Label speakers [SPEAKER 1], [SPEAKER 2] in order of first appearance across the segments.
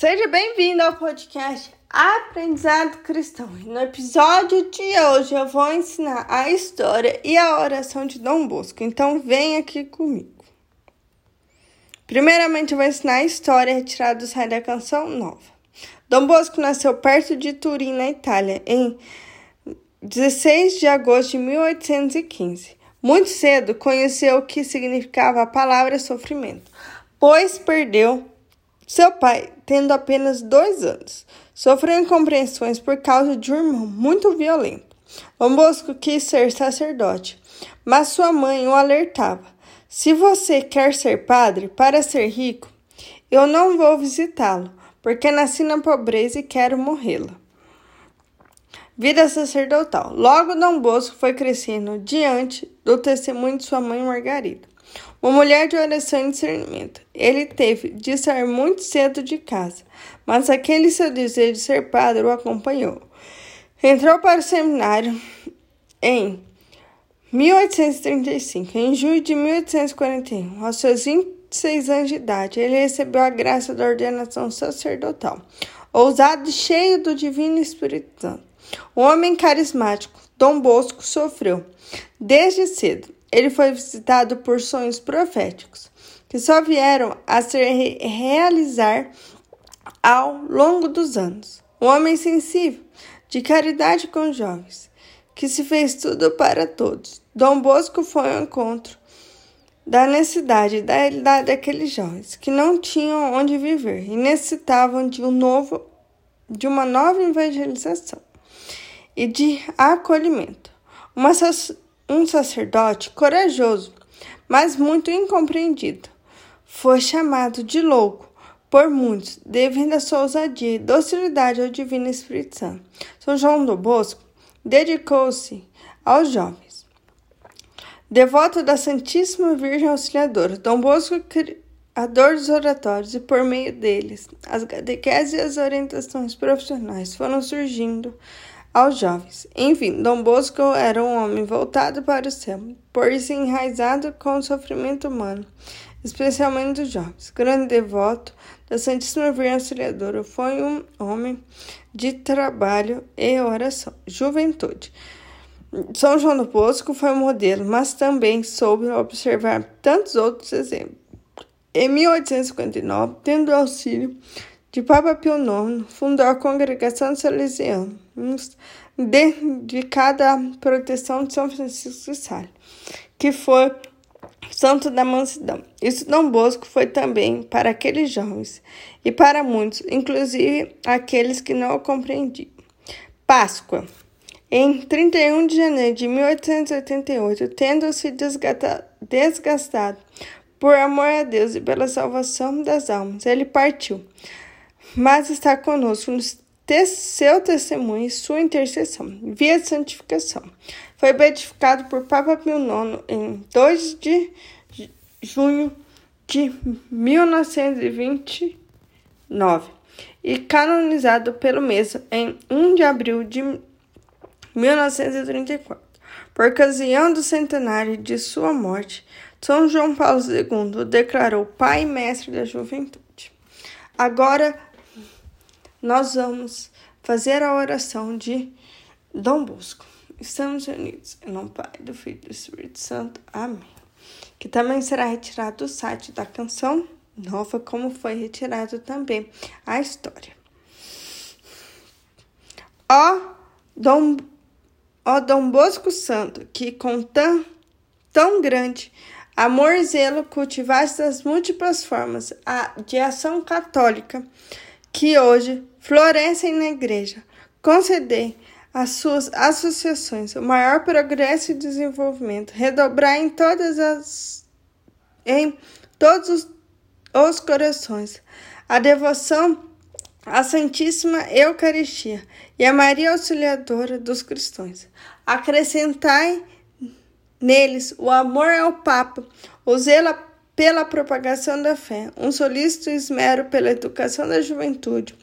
[SPEAKER 1] Seja bem-vindo ao podcast Aprendizado Cristão. E no episódio de hoje eu vou ensinar a história e a oração de Dom Bosco. Então vem aqui comigo. Primeiramente eu vou ensinar a história retirada do site da canção nova. Dom Bosco nasceu perto de Turim, na Itália, em 16 de agosto de 1815. Muito cedo conheceu o que significava a palavra sofrimento, pois perdeu seu pai, tendo apenas dois anos, sofreu incompreensões por causa de um irmão muito violento. Dom Bosco quis ser sacerdote, mas sua mãe o alertava: Se você quer ser padre para ser rico, eu não vou visitá-lo, porque nasci na pobreza e quero morrê-la. Vida sacerdotal. Logo, Dom Bosco foi crescendo diante do testemunho de sua mãe Margarida. Uma mulher de oração e discernimento. Ele teve de sair muito cedo de casa, mas aquele seu desejo de ser padre o acompanhou. Entrou para o seminário em 1835. Em julho de 1841, aos seus 26 anos de idade, ele recebeu a graça da ordenação sacerdotal. Ousado e cheio do Divino Espírito Santo. O homem carismático, Dom Bosco, sofreu, desde cedo, ele foi visitado por sonhos proféticos, que só vieram a se realizar ao longo dos anos. Um homem sensível, de caridade com jovens, que se fez tudo para todos. Dom Bosco foi ao encontro da necessidade da realidade daqueles jovens que não tinham onde viver e necessitavam de um novo de uma nova evangelização e de acolhimento. Uma um sacerdote corajoso, mas muito incompreendido. Foi chamado de louco por muitos, devido à sua ousadia e docilidade ao Divino Espírito Santo. São João do Bosco dedicou-se aos jovens. Devoto da Santíssima Virgem Auxiliadora, Dom Bosco, criador dos oratórios, e por meio deles, as catequeses e as orientações profissionais foram surgindo aos jovens. Enfim, Dom Bosco era um homem voltado para o céu, por isso enraizado com o sofrimento humano, especialmente dos jovens. Grande devoto da Santíssima Virgem Auxiliadora, foi um homem de trabalho e oração. Juventude. São João do Bosco foi um modelo, mas também soube observar tantos outros exemplos. Em 1859, tendo auxílio de Papa Pio IX, fundou a Congregação Salesiana, dedicada à proteção de São Francisco de Sales, que foi santo da mansidão. Isso Dom Bosco foi também para aqueles jovens e para muitos, inclusive aqueles que não o compreendiam. Páscoa. Em 31 de janeiro de 1888, tendo-se desgastado por amor a Deus e pela salvação das almas, ele partiu mas está conosco no seu testemunho e sua intercessão, via santificação. Foi beatificado por Papa Pio IX em 2 de junho de 1929 e canonizado pelo mesmo em 1 de abril de 1934. Por ocasião do centenário de sua morte, São João Paulo II declarou Pai e Mestre da Juventude. Agora, nós vamos fazer a oração de Dom Bosco. Estamos unidos em nome Pai, do Filho e do Espírito Santo. Amém. Que também será retirado do site da canção nova, como foi retirado também a história. Ó Dom, ó Dom Bosco Santo, que com tão, tão grande amor e zelo cultivaste das múltiplas formas de ação católica que hoje florescem na igreja. Conceder às suas associações o maior progresso e desenvolvimento, redobrar em todas as em todos os, os corações a devoção à Santíssima Eucaristia e a Maria Auxiliadora dos cristãos. Acrescentai neles o amor ao Papa, o zelo pela propagação da fé, um solícito esmero pela educação da juventude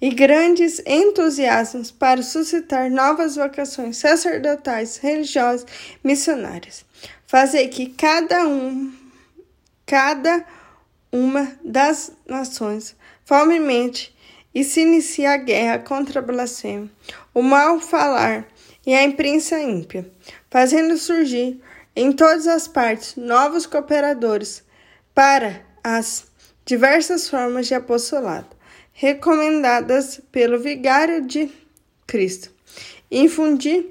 [SPEAKER 1] e grandes entusiasmos para suscitar novas vocações sacerdotais, religiosas, missionárias. Fazer que cada um, cada uma das nações fomemente e se inicia a guerra contra a blasfêmia, o mal falar e a imprensa ímpia, fazendo surgir em todas as partes novos cooperadores para as diversas formas de apostolado, recomendadas pelo vigário de Cristo, infundir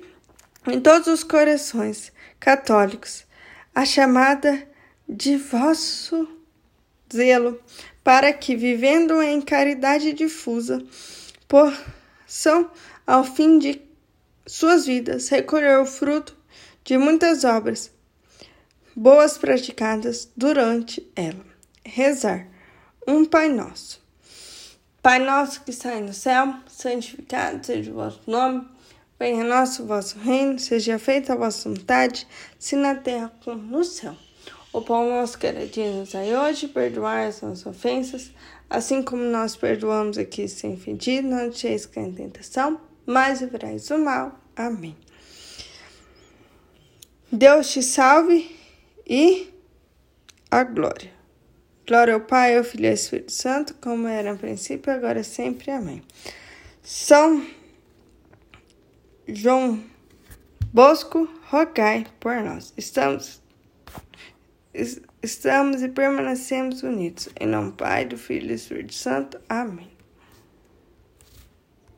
[SPEAKER 1] em todos os corações católicos a chamada de vosso zelo, para que, vivendo em caridade difusa, possam, ao fim de suas vidas, recolher o fruto de muitas obras boas praticadas durante ela. Rezar um Pai Nosso. Pai nosso que está no céu, santificado seja o vosso nome. Venha nosso vosso reino, seja feita a vossa vontade, se na terra como no céu. O pão nosso dia nos dai hoje, perdoar as nossas ofensas, assim como nós perdoamos aqui sem fedido, não deixeis cair em tentação, mas livrai do mal. Amém. Deus te salve e a glória. Glória ao Pai, ao Filho e ao Espírito Santo, como era no princípio, agora sempre. Amém. São João Bosco, rogai por nós. Estamos estamos e permanecemos unidos. Em nome do Pai, do Filho e do Espírito Santo. Amém.